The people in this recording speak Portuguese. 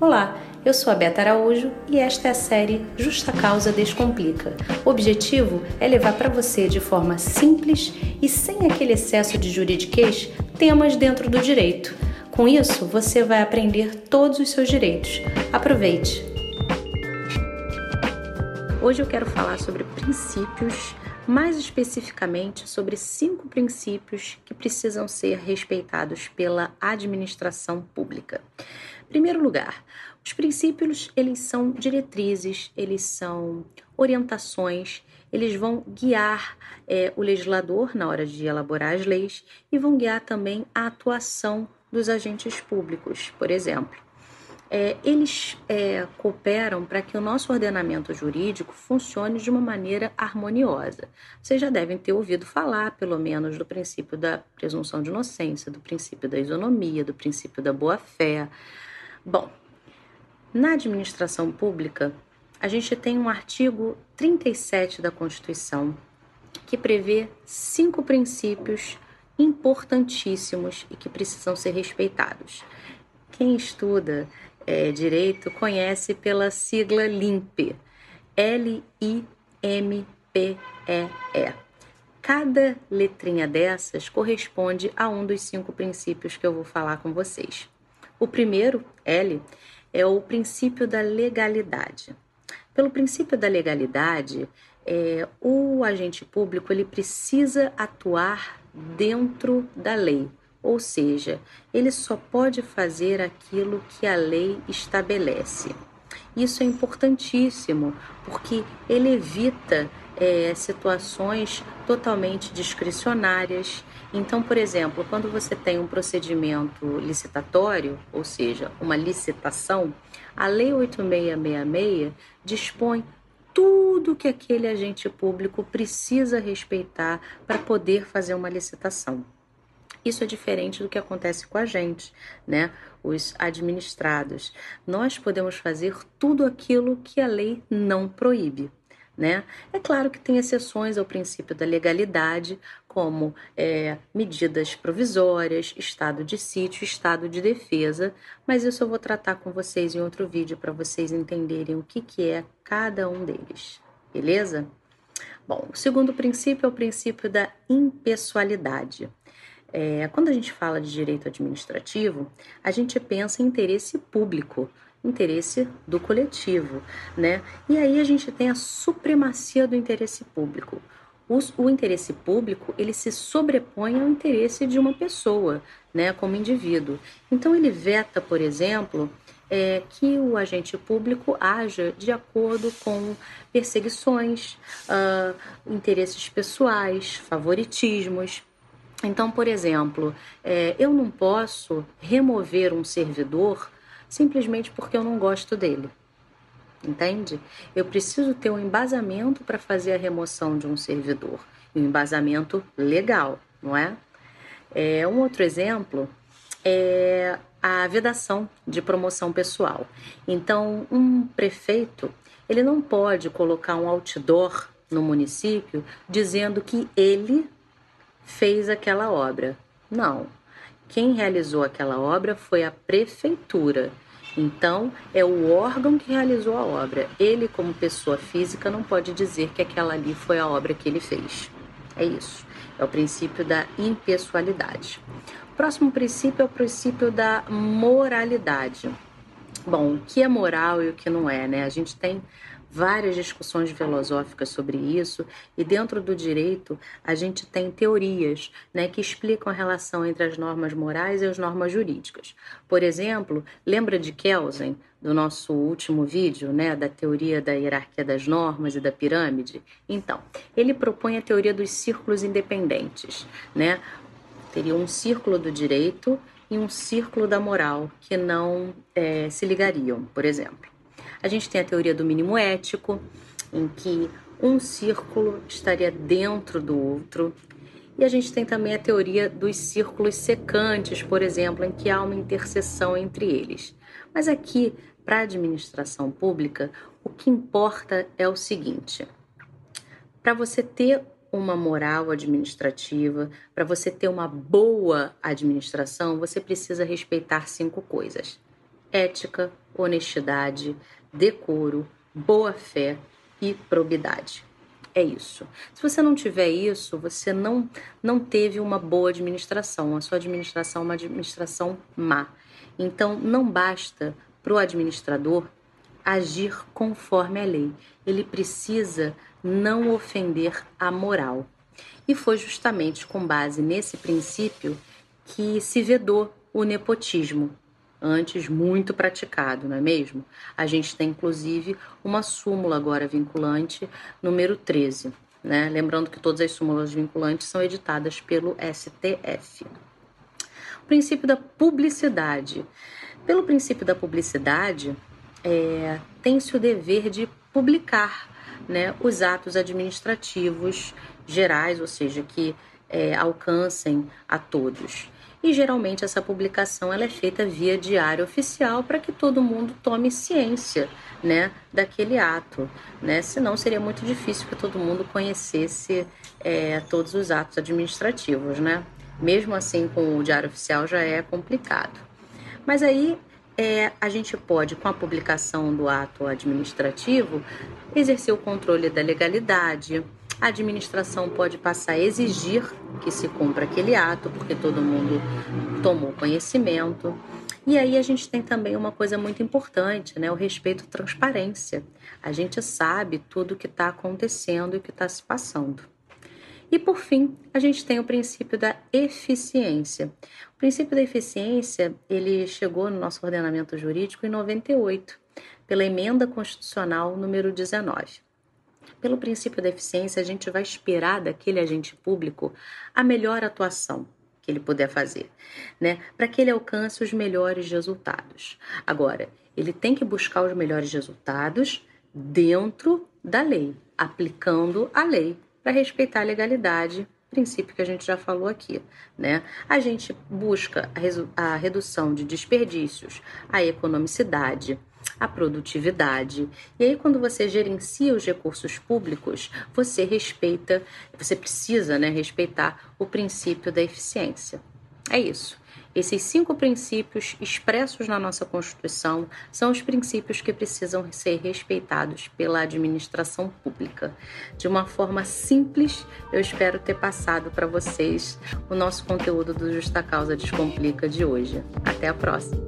Olá, eu sou a Beta Araújo e esta é a série Justa Causa Descomplica. O objetivo é levar para você de forma simples e sem aquele excesso de juridiquês temas dentro do direito. Com isso, você vai aprender todos os seus direitos. Aproveite! Hoje eu quero falar sobre princípios, mais especificamente sobre cinco princípios que precisam ser respeitados pela administração pública. Em primeiro lugar, os princípios eles são diretrizes, eles são orientações, eles vão guiar é, o legislador na hora de elaborar as leis e vão guiar também a atuação dos agentes públicos, por exemplo. É, eles é, cooperam para que o nosso ordenamento jurídico funcione de uma maneira harmoniosa. Vocês já devem ter ouvido falar, pelo menos, do princípio da presunção de inocência, do princípio da isonomia, do princípio da boa-fé, Bom, na administração pública, a gente tem um artigo 37 da Constituição que prevê cinco princípios importantíssimos e que precisam ser respeitados. Quem estuda é, direito conhece pela sigla LIMPE, L-I-M-P-E-E. Cada letrinha dessas corresponde a um dos cinco princípios que eu vou falar com vocês. O primeiro, L, é o princípio da legalidade. Pelo princípio da legalidade, é, o agente público ele precisa atuar dentro da lei, ou seja, ele só pode fazer aquilo que a lei estabelece. Isso é importantíssimo porque ele evita é, situações totalmente discricionárias. Então, por exemplo, quando você tem um procedimento licitatório, ou seja, uma licitação, a Lei 8666 dispõe tudo que aquele agente público precisa respeitar para poder fazer uma licitação. Isso é diferente do que acontece com a gente, né? Os administrados. Nós podemos fazer tudo aquilo que a lei não proíbe. Né? É claro que tem exceções ao princípio da legalidade, como é, medidas provisórias, estado de sítio, estado de defesa, mas isso eu vou tratar com vocês em outro vídeo para vocês entenderem o que, que é cada um deles, beleza? Bom, o segundo princípio é o princípio da impessoalidade. É, quando a gente fala de direito administrativo, a gente pensa em interesse público, interesse do coletivo, né? E aí a gente tem a supremacia do interesse público. O, o, interesse público ele se sobrepõe ao interesse de uma pessoa, né, como indivíduo. Então ele veta, por exemplo, é, que o agente público haja de acordo com perseguições, uh, interesses pessoais, favoritismos. Então, por exemplo, é, eu não posso remover um servidor simplesmente porque eu não gosto dele. Entende? Eu preciso ter um embasamento para fazer a remoção de um servidor, um embasamento legal, não é? é? Um outro exemplo é a vedação de promoção pessoal. Então, um prefeito ele não pode colocar um outdoor no município dizendo que ele fez aquela obra. Não, quem realizou aquela obra foi a prefeitura. Então, é o órgão que realizou a obra. Ele, como pessoa física, não pode dizer que aquela ali foi a obra que ele fez. É isso. É o princípio da impessoalidade. O próximo princípio é o princípio da moralidade. Bom, o que é moral e o que não é, né? A gente tem várias discussões filosóficas sobre isso, e dentro do direito a gente tem teorias né, que explicam a relação entre as normas morais e as normas jurídicas. Por exemplo, lembra de Kelsen, do nosso último vídeo, né, da teoria da hierarquia das normas e da pirâmide? Então, ele propõe a teoria dos círculos independentes, né? Teria um círculo do direito e um círculo da moral que não é, se ligariam, por exemplo. A gente tem a teoria do mínimo ético, em que um círculo estaria dentro do outro. E a gente tem também a teoria dos círculos secantes, por exemplo, em que há uma interseção entre eles. Mas aqui, para a administração pública, o que importa é o seguinte: para você ter uma moral administrativa, para você ter uma boa administração, você precisa respeitar cinco coisas: ética, honestidade, decoro, boa-fé e probidade. É isso. Se você não tiver isso, você não, não teve uma boa administração. A sua administração é uma administração má. Então, não basta para o administrador agir conforme a lei. Ele precisa não ofender a moral. E foi justamente com base nesse princípio que se vedou o nepotismo, antes muito praticado, não é mesmo? A gente tem inclusive uma súmula agora vinculante, número 13. Né? Lembrando que todas as súmulas vinculantes são editadas pelo STF. O princípio da publicidade. Pelo princípio da publicidade, é, tem-se o dever de publicar né, os atos administrativos gerais, ou seja, que é, alcancem a todos. E geralmente essa publicação ela é feita via diário oficial para que todo mundo tome ciência né, daquele ato. Né? Senão seria muito difícil que todo mundo conhecesse é, todos os atos administrativos. Né? Mesmo assim, com o diário oficial já é complicado. Mas aí é, a gente pode, com a publicação do ato administrativo, exercer o controle da legalidade, a administração pode passar a exigir que se cumpra aquele ato, porque todo mundo tomou conhecimento. E aí a gente tem também uma coisa muito importante, né? O respeito à transparência. A gente sabe tudo o que está acontecendo e o que está se passando. E por fim, a gente tem o princípio da eficiência. O princípio da eficiência, ele chegou no nosso ordenamento jurídico em 98, pela emenda constitucional número 19. Pelo princípio da eficiência, a gente vai esperar daquele agente público a melhor atuação que ele puder fazer, né? Para que ele alcance os melhores resultados. Agora, ele tem que buscar os melhores resultados dentro da lei, aplicando a lei para respeitar a legalidade princípio que a gente já falou aqui, né? A gente busca a, redução de desperdícios, a economicidade, a produtividade. E aí, quando você gerencia os recursos públicos, você respeita, você precisa né, respeitar o princípio da eficiência. É isso. Esses cinco princípios expressos na nossa Constituição são os princípios que precisam ser respeitados pela administração pública. De uma forma simples, eu espero ter passado para vocês o nosso conteúdo do Justa Causa Descomplica de hoje. Até a próxima!